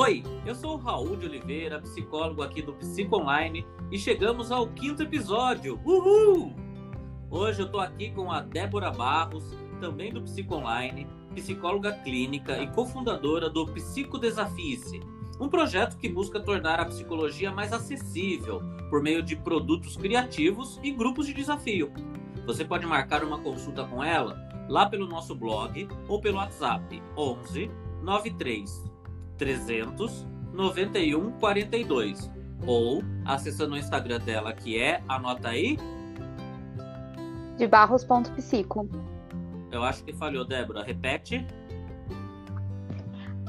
Oi, eu sou o Raul de Oliveira, psicólogo aqui do Psico Online e chegamos ao quinto episódio. Uhul! Hoje eu tô aqui com a Débora Barros, também do Psico Online, psicóloga clínica e cofundadora do Psico Desafie-se, um projeto que busca tornar a psicologia mais acessível por meio de produtos criativos e grupos de desafio. Você pode marcar uma consulta com ela lá pelo nosso blog ou pelo WhatsApp 11 93 300 91 42 ou acessando o Instagram dela que é, anota aí, de barros.psico. Eu acho que falhou, Débora. Repete.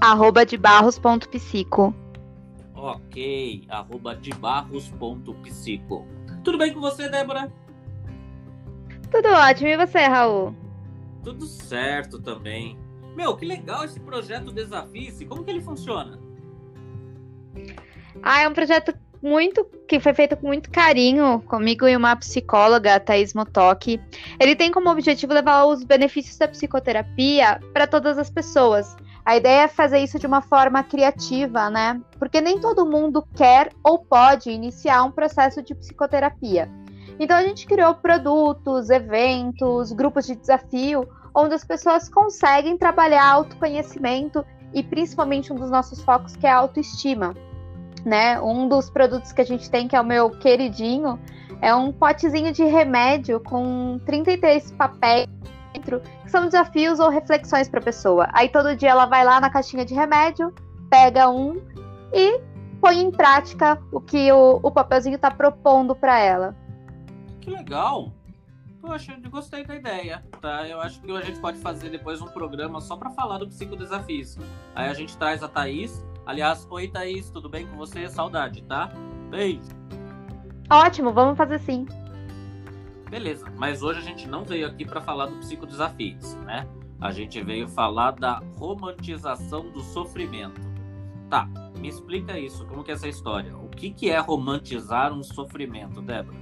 Arroba de barros.psico. Ok, arroba de barros.psico. Tudo bem com você, Débora? Tudo ótimo. E você, Raul? Tudo certo também. Meu, que legal esse projeto Desafie. Como que ele funciona? Ah, é um projeto muito que foi feito com muito carinho comigo e uma psicóloga, a Thaís Motoki. Ele tem como objetivo levar os benefícios da psicoterapia para todas as pessoas. A ideia é fazer isso de uma forma criativa, né? Porque nem todo mundo quer ou pode iniciar um processo de psicoterapia. Então a gente criou produtos, eventos, grupos de desafio, onde as pessoas conseguem trabalhar autoconhecimento e principalmente um dos nossos focos que é a autoestima né? Um dos produtos que a gente tem, que é o meu queridinho, é um potezinho de remédio com 33 papéis dentro, que são desafios ou reflexões para a pessoa. Aí todo dia ela vai lá na caixinha de remédio, pega um e põe em prática o que o, o papelzinho está propondo para ela. Que legal! Poxa, eu gostei da ideia, tá? Eu acho que a gente pode fazer depois um programa só para falar do psicodesafios. Aí a gente traz a Thaís Aliás, oi Thaís, tudo bem com você? Saudade, tá? Beijo. Ótimo, vamos fazer sim. Beleza, mas hoje a gente não veio aqui para falar do psicodesafios, né? A gente veio falar da romantização do sofrimento. Tá, me explica isso, como que é essa história? O que, que é romantizar um sofrimento, Débora?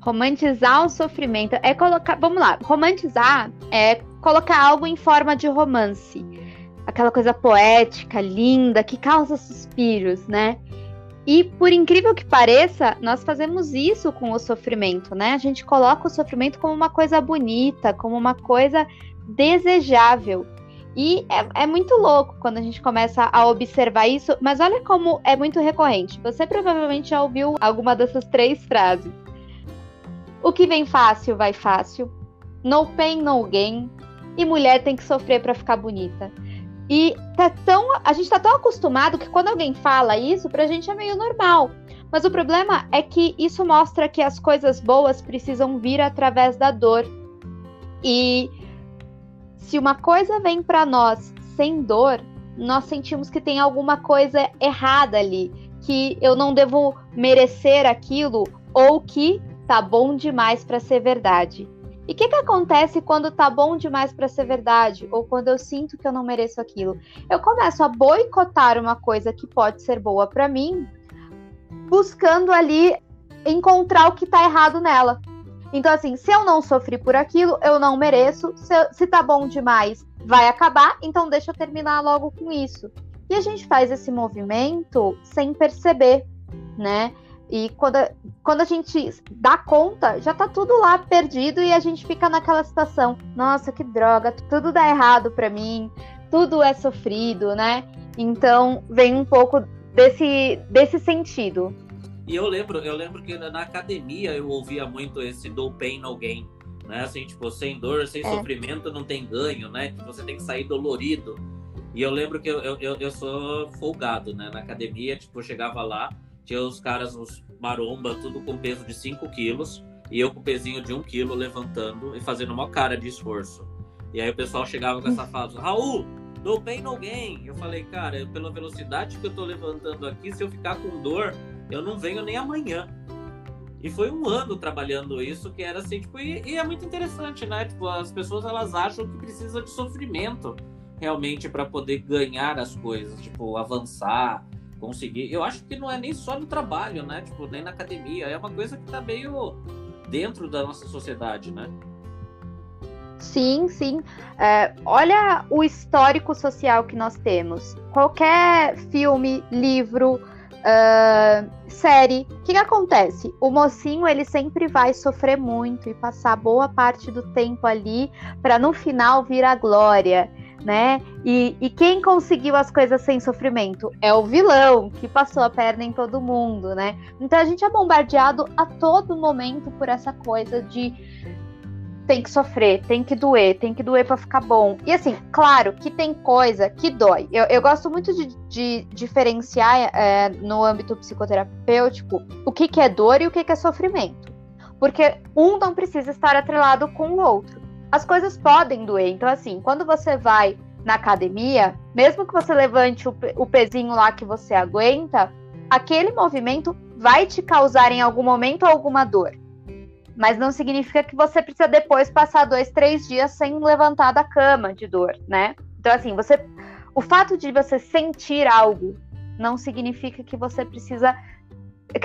Romantizar o sofrimento é colocar. Vamos lá, romantizar é colocar algo em forma de romance aquela coisa poética, linda, que causa suspiros, né? E por incrível que pareça, nós fazemos isso com o sofrimento, né? A gente coloca o sofrimento como uma coisa bonita, como uma coisa desejável. E é, é, muito louco quando a gente começa a observar isso, mas olha como é muito recorrente. Você provavelmente já ouviu alguma dessas três frases. O que vem fácil, vai fácil. No pain, no gain. E mulher tem que sofrer para ficar bonita. E tá tão, a gente tá tão acostumado que quando alguém fala isso, pra gente é meio normal. Mas o problema é que isso mostra que as coisas boas precisam vir através da dor. E se uma coisa vem para nós sem dor, nós sentimos que tem alguma coisa errada ali, que eu não devo merecer aquilo ou que tá bom demais para ser verdade. E o que, que acontece quando tá bom demais para ser verdade? Ou quando eu sinto que eu não mereço aquilo? Eu começo a boicotar uma coisa que pode ser boa para mim, buscando ali encontrar o que tá errado nela. Então, assim, se eu não sofri por aquilo, eu não mereço. Se, se tá bom demais, vai acabar, então deixa eu terminar logo com isso. E a gente faz esse movimento sem perceber, né? E quando, quando a gente dá conta, já tá tudo lá perdido e a gente fica naquela situação: nossa, que droga, tudo dá errado para mim, tudo é sofrido, né? Então vem um pouco desse, desse sentido. E eu lembro, eu lembro que na academia eu ouvia muito esse do pain no gain, né? Assim, tipo, sem dor, sem é. sofrimento não tem ganho, né? Que você tem que sair dolorido. E eu lembro que eu, eu, eu sou folgado, né? Na academia, tipo, eu chegava lá, tinha os caras, os maromba, tudo com peso de 5 quilos. E eu com o pezinho de 1 um quilo levantando e fazendo uma cara de esforço. E aí o pessoal chegava com essa fala, Raul, pain, no gain. Eu falei, cara, pela velocidade que eu tô levantando aqui, se eu ficar com dor, eu não venho nem amanhã. E foi um ano trabalhando isso, que era assim, tipo, e, e, é muito interessante, né? Tipo, as pessoas elas acham que precisa de sofrimento realmente para poder ganhar as coisas, tipo, avançar, conseguir. Eu acho que não é nem só no trabalho, né? Tipo, nem na academia. É uma coisa que tá meio dentro da nossa sociedade, né? Sim, sim. É, olha o histórico social que nós temos. Qualquer filme, livro, uh, série, o que, que, acontece? O mocinho ele sempre vai sofrer muito e passar boa parte do tempo ali para no final vir a glória né? E, e, quem conseguiu as coisas sem sofrimento é o vilão, que passou a perna em todo mundo, né? Então a gente é bombardeado a todo momento por essa coisa de tem que sofrer, tem que doer, tem que doer para ficar bom. E assim, claro que tem coisa que dói. Eu, eu gosto muito de, de diferenciar é, no âmbito psicoterapêutico o que, que é dor e o que, que é sofrimento. Porque um não precisa estar atrelado com o outro as coisas podem doer. Então, assim, quando você vai na academia, mesmo que você levante o, o pezinho lá que você aguenta, aquele movimento vai te causar em algum momento alguma dor. Mas não significa que você precisa depois passar dois, três dias sem levantar da cama de dor, né? Então, assim, você. O fato de você sentir algo não significa que você precisa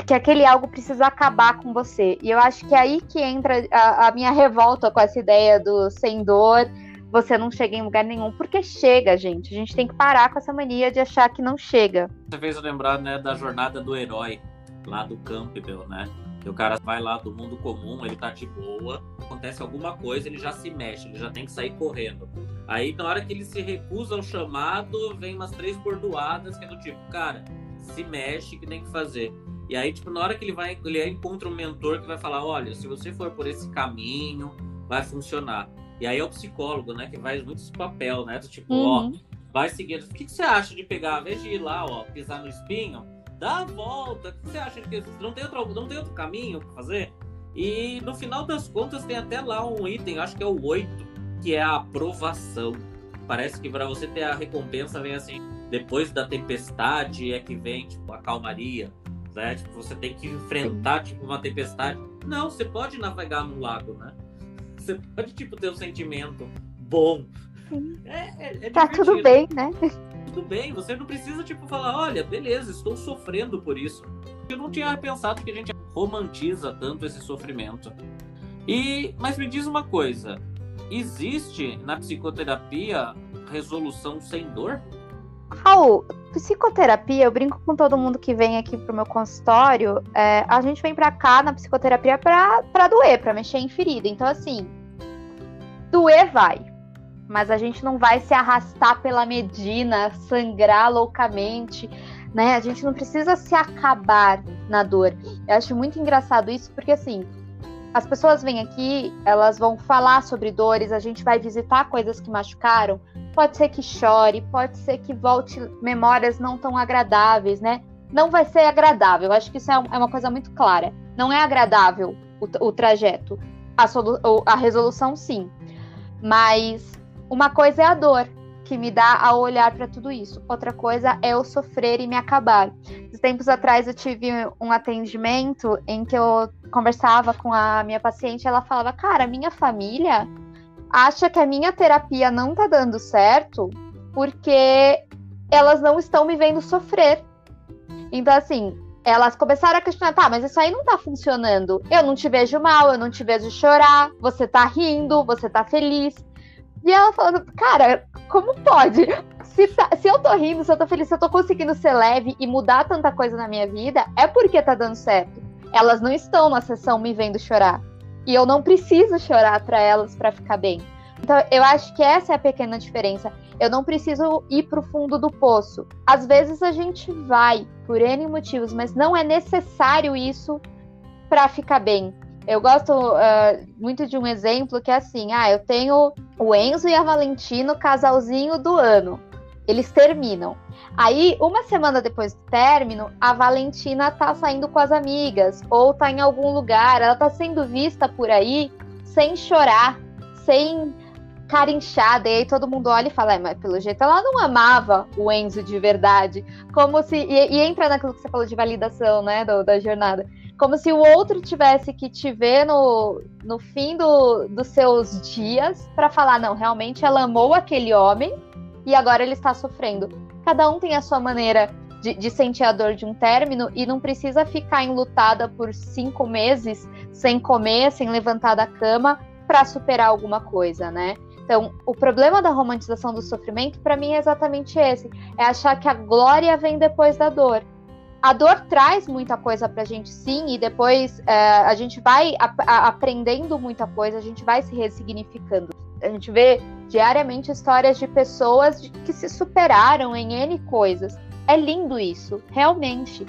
que aquele algo precisa acabar com você. E eu acho que é aí que entra a, a, minha revolta com essa ideia do sem dor, você não chega em lugar nenhum. Porque chega, gente. A gente tem que parar com essa mania de achar que não chega. Você fez eu lembrar, né, da jornada do herói lá do Campbell, né? Que o cara vai lá do mundo comum, ele tá de boa, acontece alguma coisa, ele já se mexe, ele já tem que sair correndo. Aí, na hora que ele se recusa ao chamado, vem umas três bordoadas que é do tipo, cara, se mexe que tem que fazer. E aí, tipo, na hora que ele vai, ele encontra um mentor que vai falar, olha, se você for por esse caminho, vai funcionar. E aí é o psicólogo, né, que faz muito esse papel, né? Tipo, uhum. ó, vai seguindo. O que, que você acha de pegar, ao invés de ir lá, ó, pisar no espinho, dá a volta. O que você acha de que não tem outro, não tem outro caminho para fazer? E no final das contas tem até lá um item, acho que é o 8, que é a aprovação. Parece que para você ter a recompensa vem assim, depois da tempestade é que vem tipo a calmaria né? Tipo, você tem que enfrentar tipo uma tempestade. Não, você pode navegar no lago, né? Você pode tipo ter um sentimento bom. É, é, é tá tudo bem, né? Tudo bem, você não precisa tipo falar, olha, beleza, estou sofrendo por isso. Eu não tinha pensado que a gente romantiza tanto esse sofrimento. E, mas me diz uma coisa, existe na psicoterapia resolução sem dor? Raul, psicoterapia, eu brinco com todo mundo que vem aqui pro meu consultório, é, a gente vem pra cá na psicoterapia pra, pra doer, pra mexer em ferida. Então, assim, doer vai, mas a gente não vai se arrastar pela medina, sangrar loucamente, né? A gente não precisa se acabar na dor. Eu acho muito engraçado isso, porque assim, as pessoas vêm aqui, elas vão falar sobre dores, a gente vai visitar coisas que machucaram, Pode ser que chore, pode ser que volte memórias não tão agradáveis, né? Não vai ser agradável. Acho que isso é, é uma coisa muito clara. Não é agradável o, o trajeto. A, a resolução, sim. Mas uma coisa é a dor que me dá ao olhar para tudo isso. Outra coisa é eu sofrer e me acabar. Tempos atrás eu tive um atendimento em que eu conversava com a minha paciente, ela falava: "Cara, minha família acha que a minha terapia não tá dando certo porque elas não estão me vendo sofrer. Então, assim, elas começaram a questionar, tá, mas isso aí não tá funcionando. Eu não te vejo mal, eu não te vejo chorar, você tá rindo, você tá feliz. E ela falando, cara, como pode? Se, tá, se eu tô rindo, se eu tô feliz, se eu tô conseguindo ser leve e mudar tanta coisa na minha vida, é porque tá dando certo. Elas não estão na sessão me vendo chorar. E eu não preciso chorar para elas para ficar bem. Então, eu acho que essa é a pequena diferença. Eu não preciso ir para o fundo do poço. Às vezes a gente vai por N motivos, mas não é necessário isso para ficar bem. Eu gosto uh, muito de um exemplo que é assim: ah, eu tenho o Enzo e a Valentino, casalzinho do ano. Eles terminam. Aí, uma semana depois do término, a Valentina tá saindo com as amigas, ou tá em algum lugar, ela tá sendo vista por aí sem chorar, sem cara inchada, e aí todo mundo olha e fala, é, mas pelo jeito ela não amava o Enzo de verdade. Como se. E, e entra naquilo que você falou de validação, né, do, da jornada. Como se o outro tivesse que te ver no, no fim do, dos seus dias para falar, não, realmente ela amou aquele homem e agora ele está sofrendo. Cada um tem a sua maneira de, de, sentir a dor de um término e não precisa ficar enlutada por cinco meses sem comer, sem levantar da cama, para superar alguma coisa, né? Então, o problema da romantização do sofrimento, para mim, é exatamente esse: é achar que a glória vem depois da dor. A dor traz muita coisa pra gente, sim, e depois é, a gente vai a, a, aprendendo muita coisa, a gente vai se ressignificando. A gente vê diariamente histórias de pessoas que se superaram em N coisas. É lindo isso, realmente.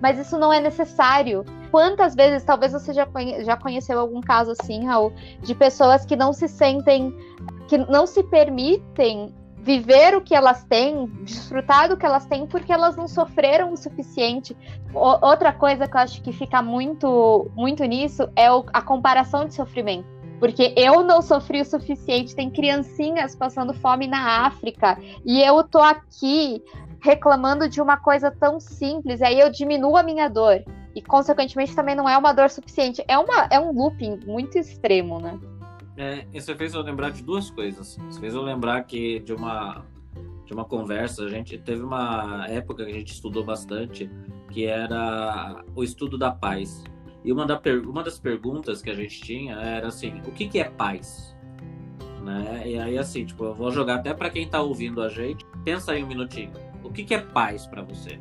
Mas isso não é necessário. Quantas vezes, talvez você já, conhe já conheceu algum caso assim, Raul, de pessoas que não se sentem, que não se permitem viver o que elas têm, desfrutar do que elas têm, porque elas não sofreram o suficiente. O, outra coisa que eu acho que fica muito, muito nisso é a comparação de sofrimento. Porque eu não sofri o suficiente, tem criancinhas passando fome na África, e eu tô aqui reclamando de uma coisa tão simples, aí eu diminuo a minha dor. E, consequentemente, também não é uma dor suficiente. É, uma, é um looping muito extremo, né? É, isso fez eu lembrar de duas coisas. Isso fez eu lembrar que de uma de uma conversa, a gente teve uma época que a gente estudou bastante, que era o estudo da paz. E uma, da, uma das perguntas que a gente tinha era assim, o que, que é paz? Né? E aí assim, tipo, eu vou jogar até para quem está ouvindo a gente, pensa aí um minutinho. O que, que é paz para você?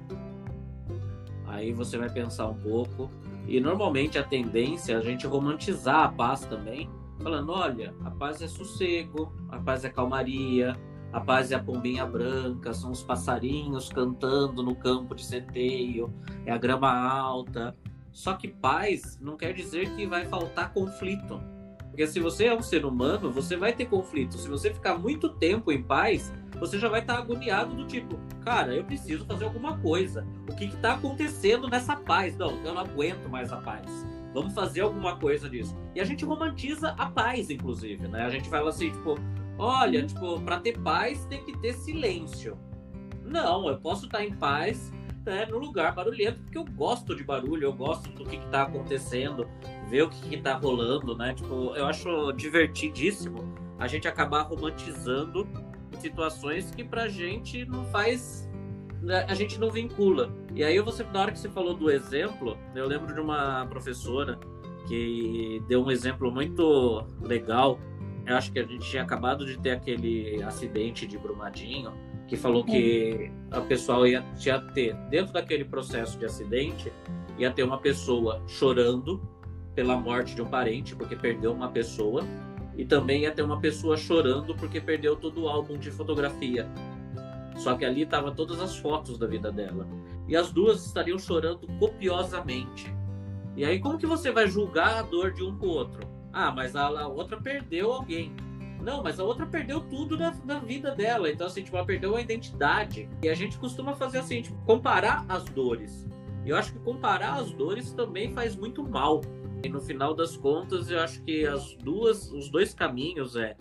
Aí você vai pensar um pouco. E normalmente a tendência é a gente romantizar a paz também, falando: olha, a paz é sossego, a paz é calmaria, a paz é a pombinha branca, são os passarinhos cantando no campo de centeio, é a grama alta. Só que paz não quer dizer que vai faltar conflito. Porque se você é um ser humano, você vai ter conflito. Se você ficar muito tempo em paz, você já vai estar agoniado do tipo, cara, eu preciso fazer alguma coisa. O que está acontecendo nessa paz? Não, eu não aguento mais a paz. Vamos fazer alguma coisa disso. E a gente romantiza a paz, inclusive, né? A gente fala assim, tipo, olha, tipo, para ter paz tem que ter silêncio. Não, eu posso estar em paz né, no lugar barulhento, porque eu gosto de barulho, eu gosto do que, está acontecendo, ver o que, está rolando, né? Tipo, eu acho divertidíssimo a gente acabar romantizando situações que pra gente não faz né, a gente não vincula. E aí você, na hora que você falou do exemplo, eu lembro de uma professora que deu um exemplo muito legal. Eu acho que a gente tinha acabado de ter aquele acidente de Brumadinho, que falou que a pessoa ia, ia ter, dentro daquele processo de acidente, ia ter uma pessoa chorando pela morte de um parente, porque perdeu uma pessoa, e também ia ter uma pessoa chorando porque perdeu todo o álbum de fotografia só que ali estavam todas as fotos da vida dela. E as duas estariam chorando copiosamente. E aí, como que você vai julgar a dor de um com o outro? Ah, mas a, a outra perdeu alguém. Não, mas a outra perdeu tudo na, na, vida dela. Então, assim, tipo, ela perdeu a identidade. E a gente costuma fazer assim, tipo, comparar as dores. E eu acho que comparar as dores também faz muito mal. E no final das contas, eu acho que as duas, os dois caminhos é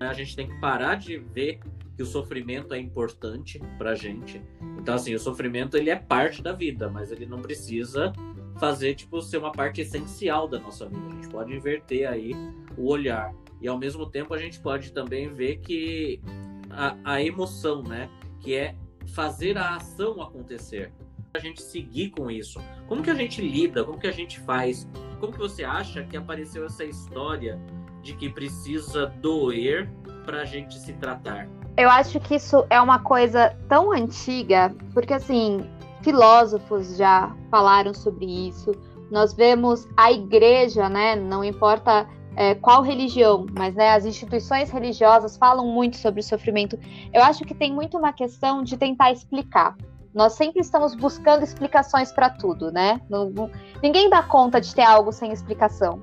a gente tem que parar de ver que o sofrimento é importante pra gente. Então, assim, o sofrimento ele é parte da vida, mas ele não precisa fazer, tipo, ser uma parte essencial da nossa vida. A gente pode inverter aí o olhar. E ao mesmo tempo a gente pode também ver que a, a emoção, né? Que é fazer a ação acontecer. A gente seguir com isso. Como que a gente lida? Como que a gente faz? Como que você acha que apareceu essa história de que precisa doer para a gente se tratar? Eu acho que isso é uma coisa tão antiga, porque assim, filósofos já falaram sobre isso. Nós vemos a igreja, né? Não importa é, qual religião, mas né, as instituições religiosas falam muito sobre o sofrimento. Eu acho que tem muito uma questão de tentar explicar. Nós sempre estamos buscando explicações para tudo, né? Não, não, ninguém dá conta de ter algo sem explicação.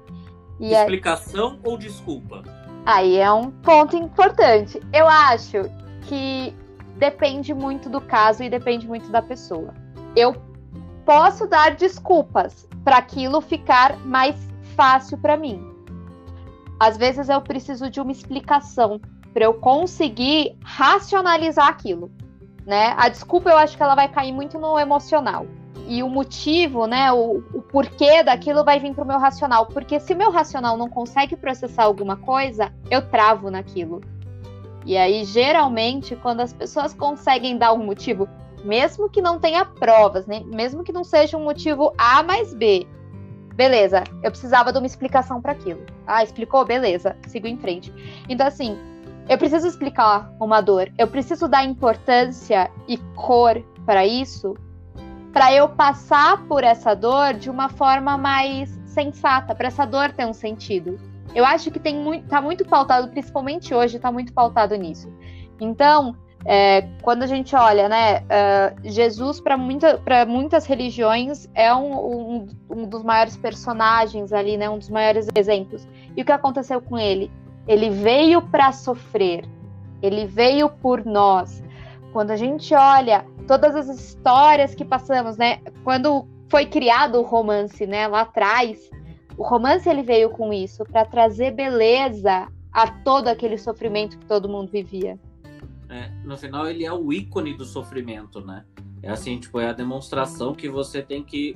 E explicação é... ou desculpa? Aí é um ponto importante. Eu acho que depende muito do caso e depende muito da pessoa. Eu posso dar desculpas para aquilo ficar mais fácil para mim. Às vezes eu preciso de uma explicação para eu conseguir racionalizar aquilo, né? A desculpa eu acho que ela vai cair muito no emocional e o motivo, né, o, o porquê daquilo vai vir para o meu racional. Porque se o meu racional não consegue processar alguma coisa, eu travo naquilo. E aí, geralmente, quando as pessoas conseguem dar um motivo, mesmo que não tenha provas, né, mesmo que não seja um motivo A mais B, Beleza, eu precisava de uma explicação para aquilo. Ah, explicou? Beleza, sigo em frente. Então, assim, eu preciso explicar uma dor, eu preciso dar importância e cor para isso, para eu passar por essa dor de uma forma mais sensata, para essa dor ter um sentido. Eu acho que tem muito, tá muito pautado, principalmente hoje, está muito pautado nisso. Então, é, quando a gente olha, né, uh, Jesus para muita, muitas religiões é um, um, um, dos maiores personagens ali, né, um dos maiores exemplos. E o que aconteceu com ele? Ele veio para sofrer, ele veio por nós. Quando a gente olha todas as histórias que passamos, né, quando foi criado o romance, né, lá atrás, o romance ele veio com isso para trazer beleza a todo aquele sofrimento que todo mundo vivia é, no final ele é o ícone do sofrimento, né? É assim, tipo, é a demonstração que você tem que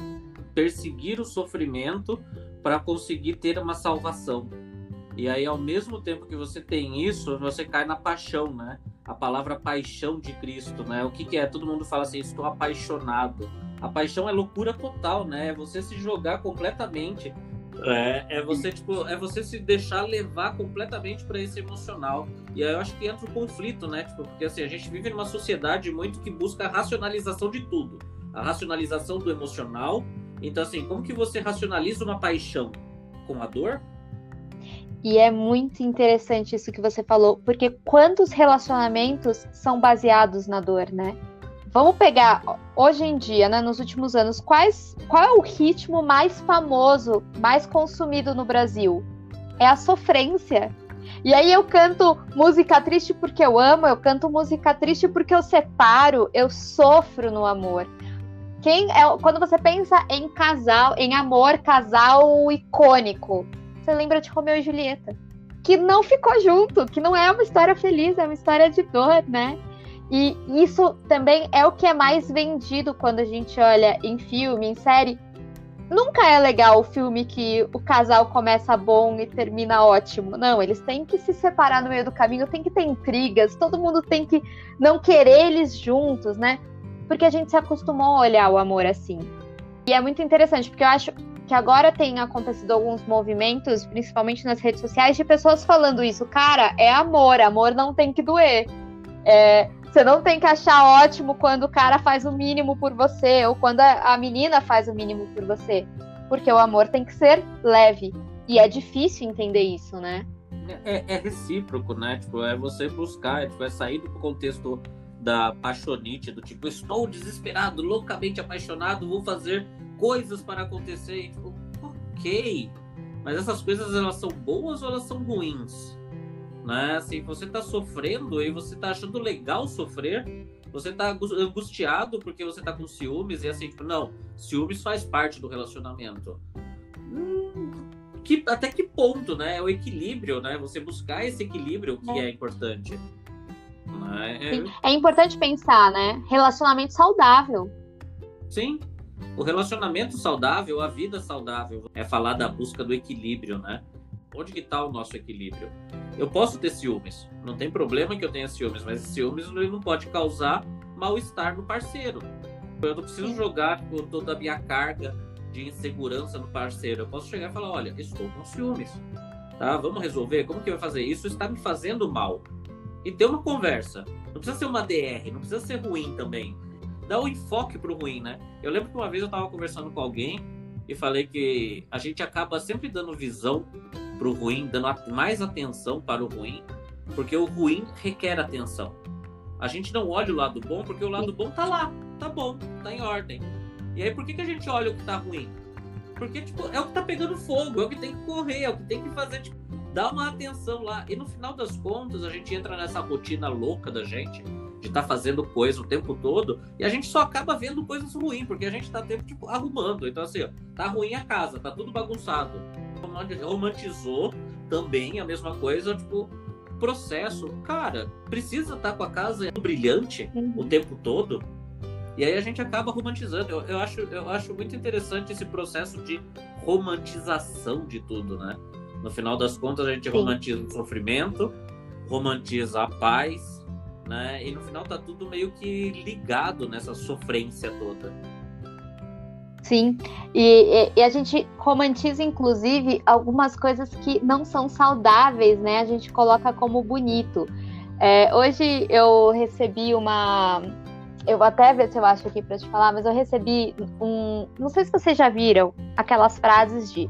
perseguir o sofrimento para conseguir ter uma salvação. E aí, ao mesmo tempo que você tem isso, você cai na paixão, né? A palavra paixão de Cristo, né? O que, que é? Todo mundo fala assim, estou apaixonado. A paixão é loucura total, né? É você se jogar completamente é, é você, tipo, é você se deixar levar completamente para esse emocional. E aí eu acho que entra o conflito, né? Tipo, porque assim, a gente vive numa sociedade muito que busca a racionalização de tudo. A racionalização do emocional. Então, assim, como que você racionaliza uma paixão? Com a dor? E é muito interessante isso que você falou, porque quantos relacionamentos são baseados na dor, né? Vamos pegar hoje em dia, né, nos últimos anos, quais, qual é o ritmo mais famoso, mais consumido no Brasil? É a sofrência. E aí eu canto música triste porque eu amo, eu canto música triste porque eu separo, eu sofro no amor. Quem é, quando você pensa em casal, em amor, casal icônico, você lembra de Romeu e Julieta, que não ficou junto, que não é uma história feliz, é uma história de dor, né? E isso também é o que é mais vendido quando a gente olha em filme, em série. Nunca é legal o filme que o casal começa bom e termina ótimo. Não, eles têm que se separar no meio do caminho, tem que ter intrigas, todo mundo tem que não querer eles juntos, né? Porque a gente se acostumou a olhar o amor assim. E é muito interessante, porque eu acho que agora tem acontecido alguns movimentos, principalmente nas redes sociais, de pessoas falando isso. Cara, é amor, amor não tem que doer. É, você não tem que achar ótimo quando o cara faz o mínimo por você ou quando a, menina faz o mínimo por você. Porque o amor tem que ser leve. E é difícil entender isso, né? É, é, recíproco, né? Tipo, é você buscar, é, tipo, é sair do contexto da paixonite, do tipo, estou desesperado, loucamente apaixonado, vou fazer coisas para acontecer. E, tipo, ok. Mas essas coisas elas são boas ou elas são ruins? Né? Assim, você tá sofrendo e você tá achando legal sofrer, você tá angustiado porque você tá com ciúmes e assim, tipo, não, ciúmes faz parte do relacionamento. Hum, que, até que ponto, né? É o equilíbrio, né? Você buscar esse equilíbrio que é, é importante. Né? É importante pensar, né? Relacionamento saudável. Sim. O relacionamento saudável, a vida saudável, é falar da busca do equilíbrio, né? Onde que tá o nosso equilíbrio? Eu posso ter ciúmes, não tem problema que eu tenha ciúmes, mas ciúmes não pode causar mal-estar no parceiro. Eu não preciso jogar com toda a minha carga de insegurança no parceiro. Eu posso chegar e falar: olha, estou com ciúmes, tá? Vamos resolver? Como que vai fazer? Isso está me fazendo mal. E ter uma conversa. Não precisa ser uma DR, não precisa ser ruim também. Dá o um enfoque pro ruim, né? Eu lembro que uma vez eu estava conversando com alguém e falei que a gente acaba sempre dando visão para o ruim, dando mais atenção para o ruim, porque o ruim requer atenção. A gente não olha o lado bom porque o lado bom tá lá, tá bom, tá em ordem. E aí por que, que a gente olha o que tá ruim? Porque tipo, é o que tá pegando fogo, é o que tem que correr, é o que tem que fazer, tipo, dar uma atenção lá. E no final das contas, a gente entra nessa rotina louca da gente de estar tá fazendo coisa o tempo todo e a gente só acaba vendo coisas ruins, porque a gente tá tempo tipo, arrumando. Então, assim, ó, tá ruim a casa, tá tudo bagunçado romantizou também a mesma coisa, tipo, processo. Cara, precisa estar tá com a casa brilhante uhum. o tempo todo. E aí a gente acaba romantizando. Eu, eu, acho, eu acho muito interessante esse processo de romantização de tudo, né? No final das contas, a gente Sim. romantiza o sofrimento, romantiza a paz, né? E no final tá tudo meio que ligado nessa sofrência toda. Sim, e, e, a gente romantiza, inclusive, algumas coisas que não são saudáveis, né? A gente coloca como bonito. É, hoje eu recebi uma. Eu vou até ver se eu acho aqui para te falar, mas eu recebi um. Não sei se vocês já viram aquelas frases de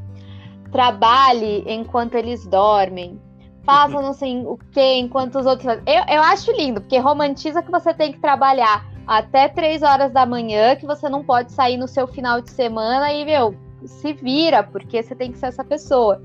trabalhe enquanto eles dormem, faça não sei o que enquanto os outros. Eu, eu acho lindo, porque romantiza que você tem que trabalhar até três horas da manhã, que você não pode sair no seu final de semana e, meu, se vira, porque você tem que ser essa pessoa.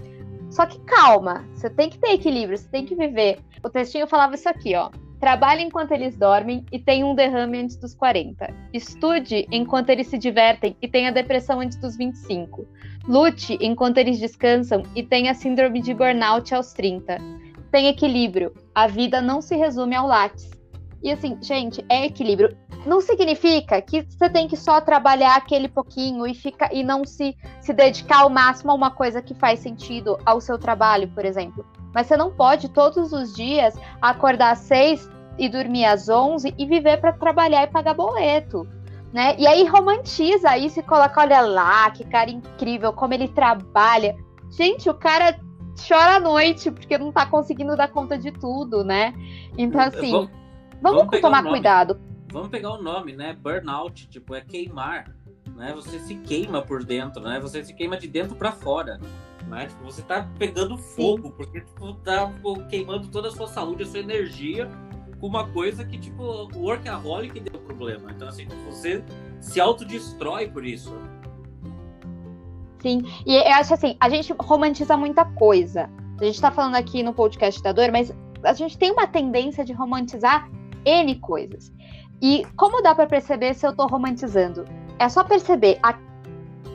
Só que calma, você tem que ter equilíbrio, você tem que viver. O textinho falava isso aqui, ó. Trabalhe enquanto eles dormem e tenha um derrame antes dos 40. Estude enquanto eles se divertem e tenha depressão antes dos 25. Lute enquanto eles descansam e tenha síndrome de burnout aos 30. Tenha equilíbrio. A vida não se resume ao látis. E assim, gente, é equilíbrio. Não significa que você tem que só trabalhar aquele pouquinho e, fica, e não se, se dedicar ao máximo a uma coisa que faz sentido ao seu trabalho, por exemplo. Mas você não pode todos os dias acordar às seis e dormir às onze e viver para trabalhar e pagar boleto. Né? E aí romantiza isso e coloca, olha lá, que cara incrível, como ele trabalha. Gente, o cara chora à noite porque não tá conseguindo dar conta de tudo, né? Então, assim, vamos, vamos, vamos tomar cuidado. Vamos pegar o nome, né? Burnout, tipo, é queimar. Né? Você se queima por dentro, né? Você se queima de dentro para fora. Né? Tipo, você tá pegando fogo, Sim. porque tipo, tá queimando toda a sua saúde, a sua energia com uma coisa que, tipo, o workaholic deu problema. Então, assim, você se autodestrói por isso. Sim, e eu acho assim, a gente romantiza muita coisa. A gente tá falando aqui no podcast da dor, mas a gente tem uma tendência de romantizar N coisas. E como dá para perceber se eu tô romantizando? É só perceber a,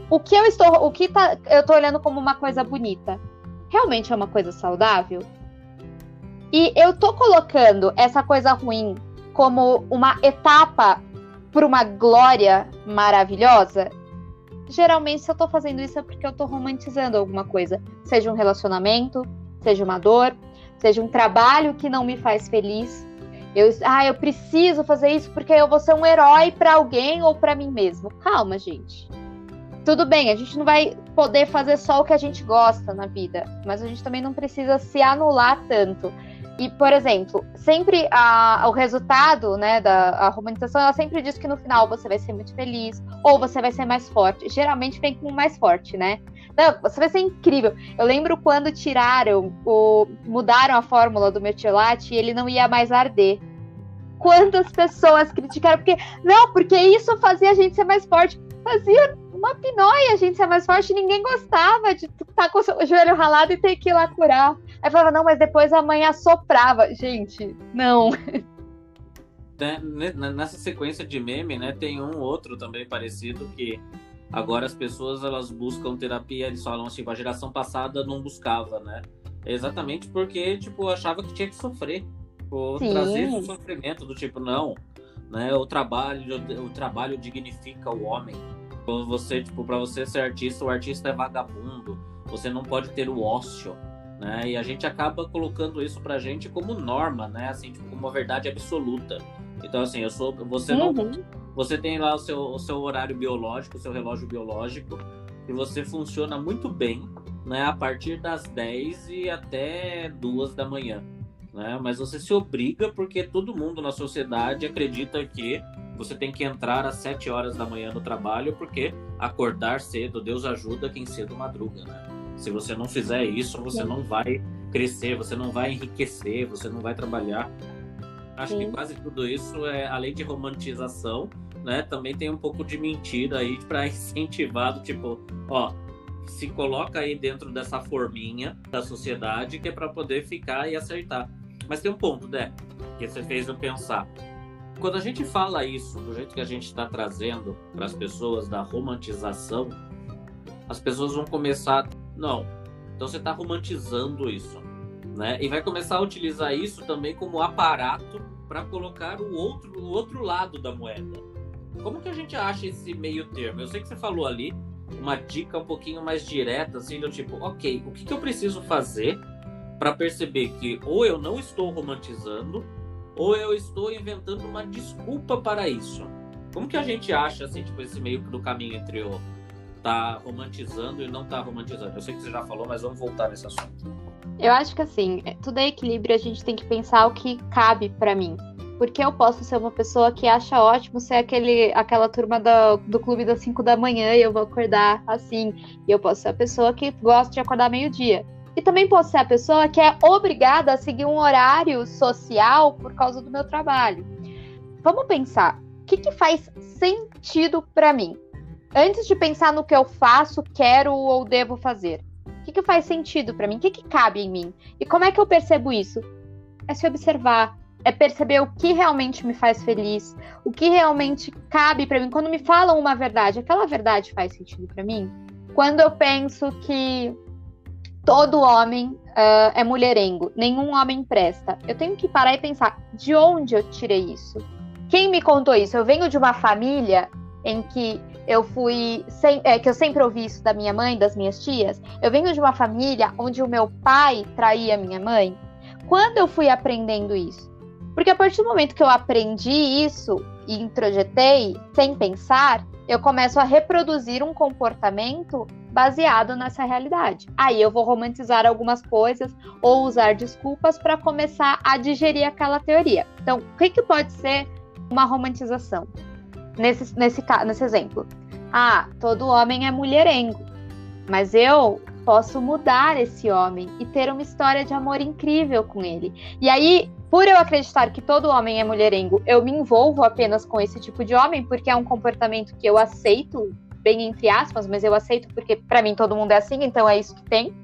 o que eu estou, o que tá, eu tô olhando como uma coisa bonita. Realmente é uma coisa saudável? E eu tô colocando essa coisa ruim como uma etapa para uma glória maravilhosa. Geralmente, se eu tô fazendo isso é porque eu tô romantizando alguma coisa, seja um relacionamento, seja uma dor, seja um trabalho que não me faz feliz. Eu, ah, eu preciso fazer isso porque eu vou ser um herói para alguém ou para mim mesmo. Calma, gente. Tudo bem, a gente não vai poder fazer só o que a gente gosta na vida, mas a gente também não precisa se anular tanto. E, por exemplo, sempre a, o resultado né, da a romantização, ela sempre diz que no final você vai ser muito feliz, ou você vai ser mais forte. Geralmente vem com mais forte, né? Não, você vai ser incrível. Eu lembro quando tiraram, o, mudaram a fórmula do metiolate e ele não ia mais arder. Quantas pessoas criticaram, porque, não, porque isso fazia a gente ser mais forte. Fazia uma pinóia a gente ser mais forte, ninguém gostava de estar com o joelho ralado e ter que ir lá curar. Aí falava, não, mas depois a mãe assoprava. Gente, não. Nessa sequência de meme, né, tem um outro também parecido que agora as pessoas elas buscam terapia, eles falam assim, a geração passada não buscava, né? exatamente porque, tipo, achava que tinha que sofrer. Tipo, trazer o sofrimento do tipo, não, né? O trabalho, o trabalho dignifica o homem. Você, tipo, para você ser artista, o artista é vagabundo. Você não pode ter o ócio, né? E a gente acaba colocando isso pra gente como norma, né? Assim, tipo, como uma verdade absoluta. Então, assim, eu sou, você não, uhum. você tem lá o seu, o seu horário biológico, o seu relógio biológico, e você funciona muito bem, né? A partir das 10 e até 2 da manhã, né? Mas você se obriga porque todo mundo na sociedade acredita que você tem que entrar às 7 horas da manhã no trabalho, porque acordar cedo, Deus ajuda quem cedo madruga, né? Se você não fizer isso, você não vai crescer, você não vai enriquecer, você não vai trabalhar. Acho Sim. que quase tudo isso é, além de romantização, né? Também tem um pouco de mentira aí para incentivar do tipo, ó, se coloca aí dentro dessa forminha da sociedade que é para poder ficar e acertar. Mas tem um ponto, né? Que você fez eu pensar quando a gente fala isso do jeito que a gente está trazendo para as pessoas da romantização, as pessoas vão começar, não, então você está romantizando isso, né? E vai começar a utilizar isso também como aparato para colocar o outro, o outro lado da moeda. Como que a gente acha esse meio termo? Eu sei que você falou ali uma dica um pouquinho mais direta, assim, do tipo, ok, o que, que eu preciso fazer para perceber que ou eu não estou romantizando ou eu estou inventando uma desculpa para isso? Como que a gente acha assim, tipo, esse meio do caminho entre o, tá romantizando e não tá romantizando. Eu sei que você já falou, mas vamos voltar nesse assunto. Eu acho que assim, é, tudo é equilíbrio, a gente tem que pensar o que cabe para mim. Porque eu posso ser uma pessoa que acha ótimo ser aquele, aquela turma do, do clube das 5 da manhã e eu vou acordar assim. E eu posso ser a pessoa que gosta de acordar meio-dia. E também posso ser a pessoa que é obrigada a seguir um horário social por causa do meu trabalho. Vamos pensar, o que, que faz sentido para mim? Antes de pensar no que eu faço, quero ou devo fazer. O que, que faz sentido para mim? O que, que cabe em mim? E como é que eu percebo isso? É se observar, é perceber o que realmente me faz feliz, o que realmente cabe para mim. Quando me falam uma verdade, aquela verdade faz sentido para mim? Quando eu penso que todo homem uh, é mulherengo, nenhum homem presta. Eu tenho que parar e pensar de onde eu tirei isso. Quem me contou isso? Eu venho de uma família em que eu fui sem, é, que eu sempre ouvi isso da minha mãe, das minhas tias. Eu venho de uma família onde o meu pai traía minha mãe. Quando eu fui aprendendo isso? Porque a partir do momento que eu aprendi isso e introjetei sem pensar, eu começo a reproduzir um comportamento baseado nessa realidade. Aí eu vou romantizar algumas coisas ou usar desculpas para começar a digerir aquela teoria. Então, o que, que pode ser uma romantização? Nesse, nesse, nesse exemplo. Ah, todo homem é mulherengo, mas eu posso mudar esse homem e ter uma história de amor incrível com ele. E aí, por eu acreditar que todo homem é mulherengo, eu me envolvo apenas com esse tipo de homem, porque é um comportamento que eu aceito bem entre aspas, mas eu aceito porque para mim todo mundo é assim, então é isso que tem.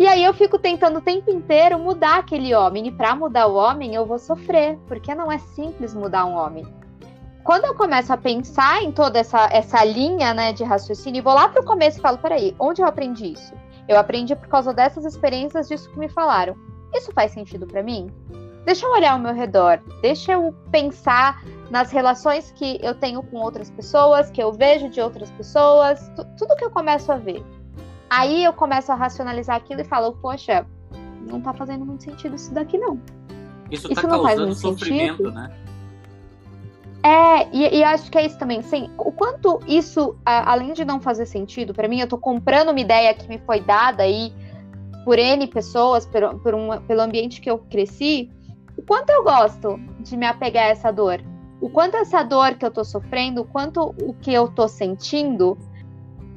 E aí eu fico tentando o tempo inteiro mudar aquele homem, e para mudar o homem eu vou sofrer, porque não é simples mudar um homem. Quando eu começo a pensar em toda essa, essa linha né, de raciocínio, vou lá para o começo e falo: peraí, onde eu aprendi isso? Eu aprendi por causa dessas experiências, disso que me falaram. Isso faz sentido para mim? Deixa eu olhar ao meu redor, deixa eu pensar nas relações que eu tenho com outras pessoas, que eu vejo de outras pessoas, tudo que eu começo a ver. Aí eu começo a racionalizar aquilo e falo, poxa, não tá fazendo muito sentido isso daqui não. Isso, tá isso não faz muito sofrimento, sentido. né? É, e, e, acho que é isso também. Sim, o quanto isso, além de não fazer sentido, para mim, eu tô comprando uma ideia que me foi dada aí por N pessoas, por, por um, pelo ambiente que eu cresci, o quanto eu gosto de me apegar a essa dor. O quanto essa dor que eu tô sofrendo, o quanto o que eu tô sentindo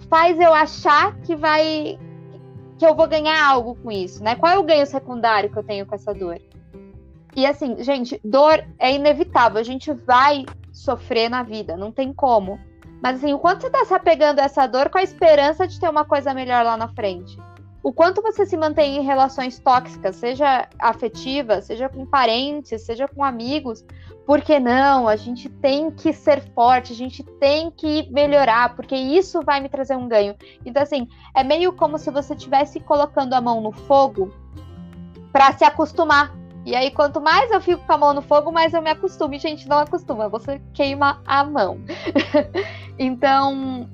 faz eu achar que vai que eu vou ganhar algo com isso, né? Qual é o ganho secundário que eu tenho com essa dor? E assim, gente, dor é inevitável, a gente vai sofrer na vida, não tem como. Mas assim, o quanto você tá se apegando a essa dor com a esperança de ter uma coisa melhor lá na frente? O quanto você se mantém em relações tóxicas, seja afetivas, seja com parentes, seja com amigos, porque não, a gente tem que ser forte, a gente tem que melhorar, porque isso vai me trazer um ganho. Então, assim, é meio como se você estivesse colocando a mão no fogo para se acostumar. E aí, quanto mais eu fico com a mão no fogo, mais eu me acostumo. E, gente, não acostuma, você queima a mão. então,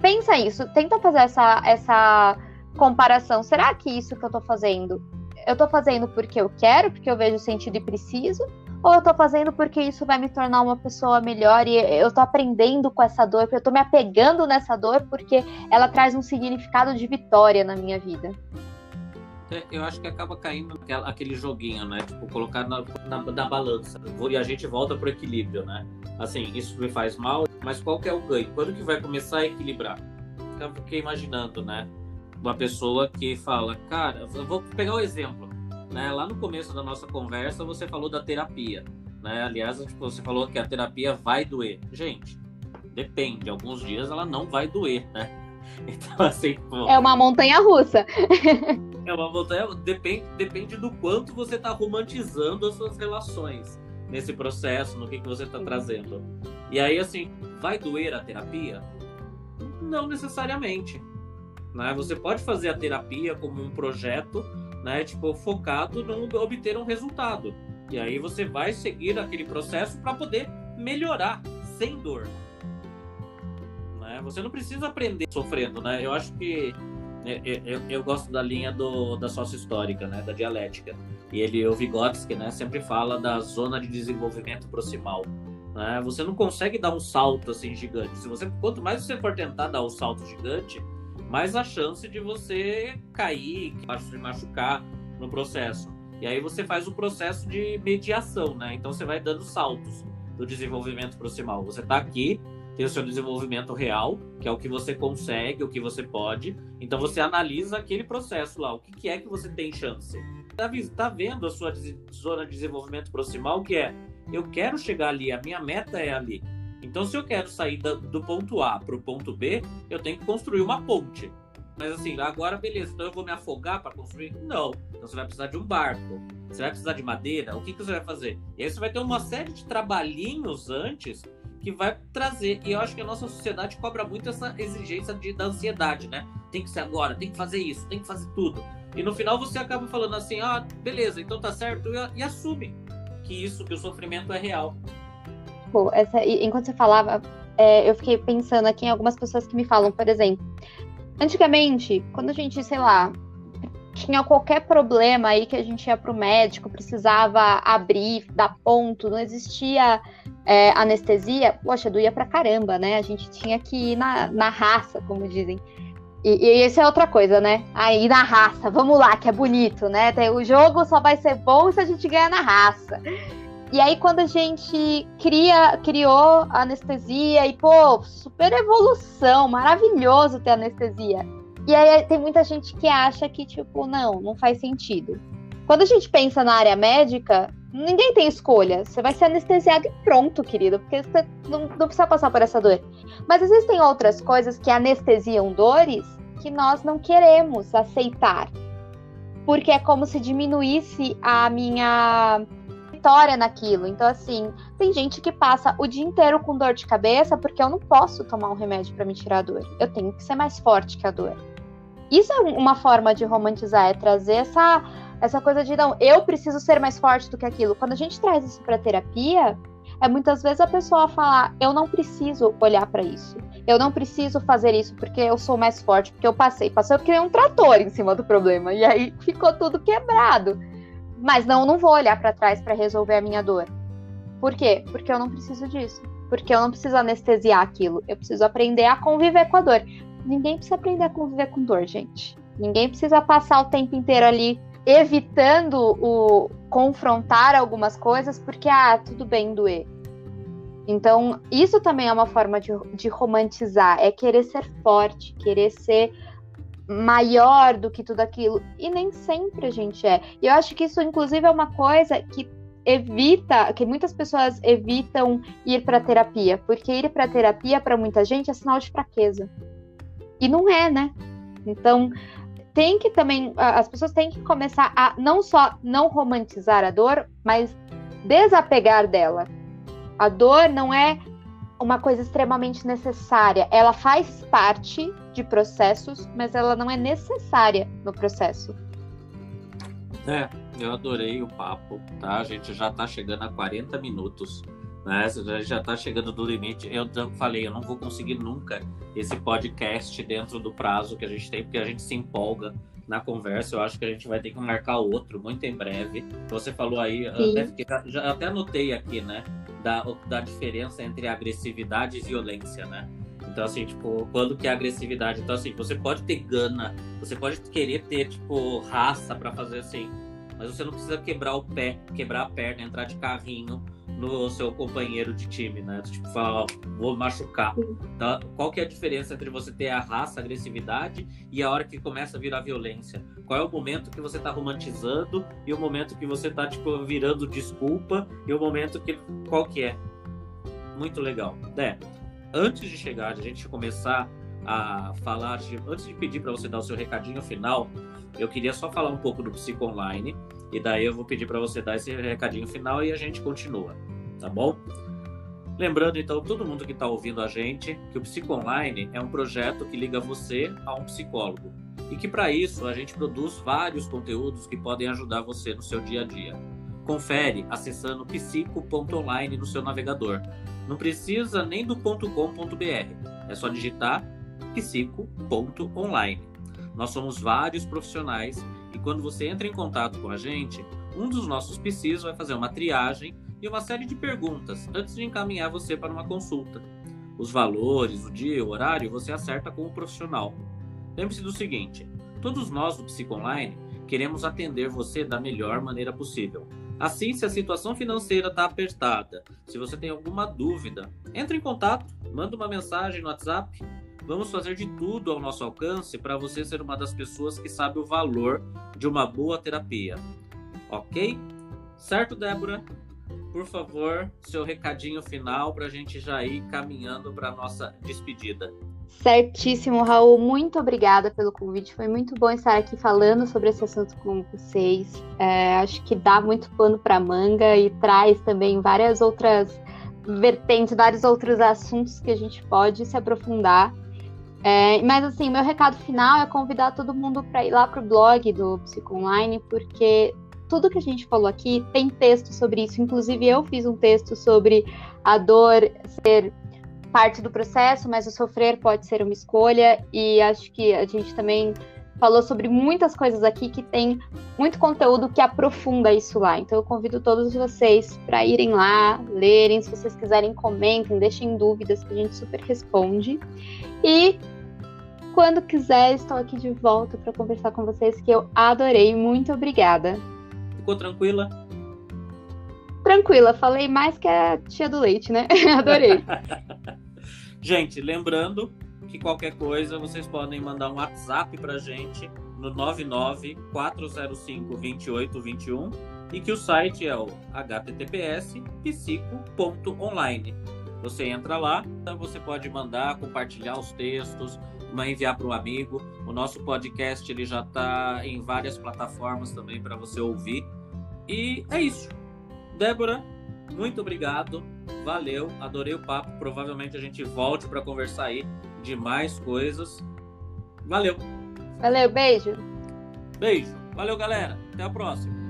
pensa isso, tenta fazer essa. essa comparação. Será que isso que eu tô fazendo, eu tô fazendo porque eu quero, porque eu vejo sentido e preciso? Ou eu tô fazendo porque isso vai me tornar uma pessoa melhor e eu tô aprendendo com essa dor, eu tô me apegando nessa dor porque ela traz um significado de vitória na minha vida? É, eu acho que acaba caindo aquele joguinho, né? Tipo, colocar na, na, na, balança. E a gente volta pro equilíbrio, né? Assim, isso me faz mal, mas qual que é o ganho? Quando que vai começar a equilibrar? Eu fiquei imaginando, né? Uma pessoa que fala, cara, eu vou pegar o um exemplo, né? Lá no começo da nossa conversa você falou da terapia, né? Aliás, tipo, você falou que a terapia vai doer. Gente, depende. Alguns dias ela não vai doer, né? Então, assim, É uma montanha russa. é uma montanha. Depende, depende do quanto você está romantizando as suas relações nesse processo, no que, que você está trazendo. E aí, assim, vai doer a terapia? Não necessariamente. Né? Você pode fazer a terapia como um projeto, né, tipo, focado em obter um resultado. E aí você vai seguir aquele processo para poder melhorar sem dor. Né? Você não precisa aprender sofrendo, né? Eu acho que eu, é, é, eu, eu, gosto da linha do, da sócio histórica, né, da dialética. E ele, o Vygotsky, né, sempre fala da zona de desenvolvimento proximal. Né? Você não consegue dar um salto assim gigante. Se você, quanto mais você for tentar dar um salto gigante, mais a chance de você cair, se machucar no processo. E aí você faz o processo de mediação, né? Então você vai dando saltos do desenvolvimento proximal. Você está aqui, tem o seu desenvolvimento real, que é o que você consegue, o que você pode. Então você analisa aquele processo lá, o que, que é que você tem chance. Está tá vendo a sua zona de desenvolvimento proximal, que é eu quero chegar ali, a minha meta é ali. Então, se eu quero sair do ponto A para o ponto B, eu tenho que construir uma ponte. Mas assim, agora beleza, então eu vou me afogar para construir? Não. Então você vai precisar de um barco. Você vai precisar de madeira? O que, que você vai fazer? E aí você vai ter uma série de trabalhinhos antes que vai trazer. E eu acho que a nossa sociedade cobra muito essa exigência de, da ansiedade, né? Tem que ser agora, tem que fazer isso, tem que fazer tudo. E no final você acaba falando assim: ah, beleza, então tá certo, e, e assume que isso, que o sofrimento é real. Pô, essa, enquanto você falava, é, eu fiquei pensando aqui em algumas pessoas que me falam, por exemplo, antigamente, quando a gente, sei lá, tinha qualquer problema aí que a gente ia pro médico, precisava abrir, dar ponto, não existia é, anestesia, poxa, doía pra caramba, né? A gente tinha que ir na, na raça, como dizem. E, e isso é outra coisa, né? Aí na raça, vamos lá, que é bonito, né? O jogo só vai ser bom se a gente ganhar na raça. E aí, quando a gente cria, criou a anestesia, e pô, super evolução, maravilhoso ter anestesia. E aí tem muita gente que acha que, tipo, não, não faz sentido. Quando a gente pensa na área médica, ninguém tem escolha. Você vai ser anestesiado e pronto, querido, porque você não, não precisa passar por essa dor. Mas existem outras coisas que anestesiam dores que nós não queremos aceitar. Porque é como se diminuísse a minha vitória naquilo. Então, assim, tem gente que passa o dia inteiro com dor de cabeça porque eu não posso tomar um remédio para me tirar a dor. Eu tenho que ser mais forte que a dor. Isso é uma forma de romantizar, é trazer essa, essa coisa de não, eu preciso ser mais forte do que aquilo. Quando a gente traz isso para terapia, é muitas vezes a pessoa falar: eu não preciso olhar para isso. Eu não preciso fazer isso porque eu sou mais forte, porque eu passei. Passei, eu criei um trator em cima do problema. E aí ficou tudo quebrado. Mas não, não vou olhar para trás para resolver a minha dor. Por quê? Porque eu não preciso disso. Porque eu não preciso anestesiar aquilo. Eu preciso aprender a conviver com a dor. Ninguém precisa aprender a conviver com dor, gente. Ninguém precisa passar o tempo inteiro ali evitando o confrontar algumas coisas porque, ah, tudo bem doer. Então, isso também é uma forma de, de romantizar, é querer ser forte, querer ser maior do que tudo aquilo. E nem sempre a gente é. E eu acho que isso, inclusive, é uma coisa que evita, que muitas pessoas evitam ir para terapia, porque ir para terapia para muita gente é sinal de fraqueza. E não é, né? Então, tem que também, as pessoas têm que começar a não só não romantizar a dor, mas desapegar dela. A dor não é uma coisa extremamente necessária. Ela faz parte de processos, mas ela não é necessária no processo. É, eu adorei o papo, tá? A gente já tá chegando a 40 minutos, né? Já tá chegando do limite. Eu falei, eu não vou conseguir nunca esse podcast dentro do prazo que a gente tem, porque a gente se empolga na conversa. Eu acho que a gente vai ter que marcar outro muito em breve. Você falou aí, até, fiquei, já, até anotei aqui, né? Da, da diferença entre agressividade e violência, né? Então, assim, tipo, quando que é agressividade? Então, assim, você pode ter gana, você pode querer ter, tipo, raça para fazer assim, mas você não precisa quebrar o pé, quebrar a perna, entrar de carrinho no seu companheiro de time, né? Tipo, falar, ó, vou machucar. Então, qual que é a diferença entre você ter a raça, a agressividade e a hora que começa a virar violência? Qual é o momento que você tá romantizando e o momento que você tá, tipo, virando desculpa e o momento que... Qual que é? Muito legal. É, antes de chegar, de a gente começar a falar, de, antes de pedir para você dar o seu recadinho final, eu queria só falar um pouco do Psico Online e daí eu vou pedir para você dar esse recadinho final e a gente continua, tá bom? Lembrando então todo mundo que está ouvindo a gente que o Psico Online é um projeto que liga você a um psicólogo e que para isso a gente produz vários conteúdos que podem ajudar você no seu dia a dia. Confere acessando psico.online no seu navegador. Não precisa nem do .com.br, é só digitar psico.online. Nós somos vários profissionais e quando você entra em contato com a gente, um dos nossos psis vai fazer uma triagem e uma série de perguntas antes de encaminhar você para uma consulta. Os valores, o dia, o horário você acerta com o profissional. Lembre-se do seguinte: todos nós do Psiconline queremos atender você da melhor maneira possível. Assim, se a situação financeira está apertada, se você tem alguma dúvida, entre em contato, manda uma mensagem no WhatsApp. Vamos fazer de tudo ao nosso alcance para você ser uma das pessoas que sabe o valor de uma boa terapia. Ok? Certo, Débora? Por favor, seu recadinho final para a gente já ir caminhando para a nossa despedida. Certíssimo, Raul. Muito obrigada pelo convite. Foi muito bom estar aqui falando sobre esse assunto com vocês. É, acho que dá muito pano para manga e traz também várias outras vertentes, vários outros assuntos que a gente pode se aprofundar. É, mas assim, meu recado final é convidar todo mundo para ir lá para o blog do Psico Online, porque tudo que a gente falou aqui tem texto sobre isso. Inclusive, eu fiz um texto sobre a dor ser parte do processo, mas o sofrer pode ser uma escolha. E acho que a gente também falou sobre muitas coisas aqui que tem muito conteúdo que aprofunda isso lá. Então eu convido todos vocês para irem lá, lerem, se vocês quiserem comentem, deixem dúvidas que a gente super responde. E quando quiser, estou aqui de volta para conversar com vocês que eu adorei. Muito obrigada. Ficou tranquila? Tranquila, falei mais que a tia do leite, né? Adorei. gente, lembrando que qualquer coisa vocês podem mandar um WhatsApp pra gente no 99 405 2821 e que o site é o https psico.online. Você entra lá, você pode mandar, compartilhar os textos, enviar para um amigo. O nosso podcast ele já está em várias plataformas também para você ouvir. E é isso. Débora, muito obrigado. Valeu, adorei o papo. Provavelmente a gente volte para conversar aí de mais coisas. Valeu. Valeu, beijo. Beijo. Valeu, galera. Até a próxima.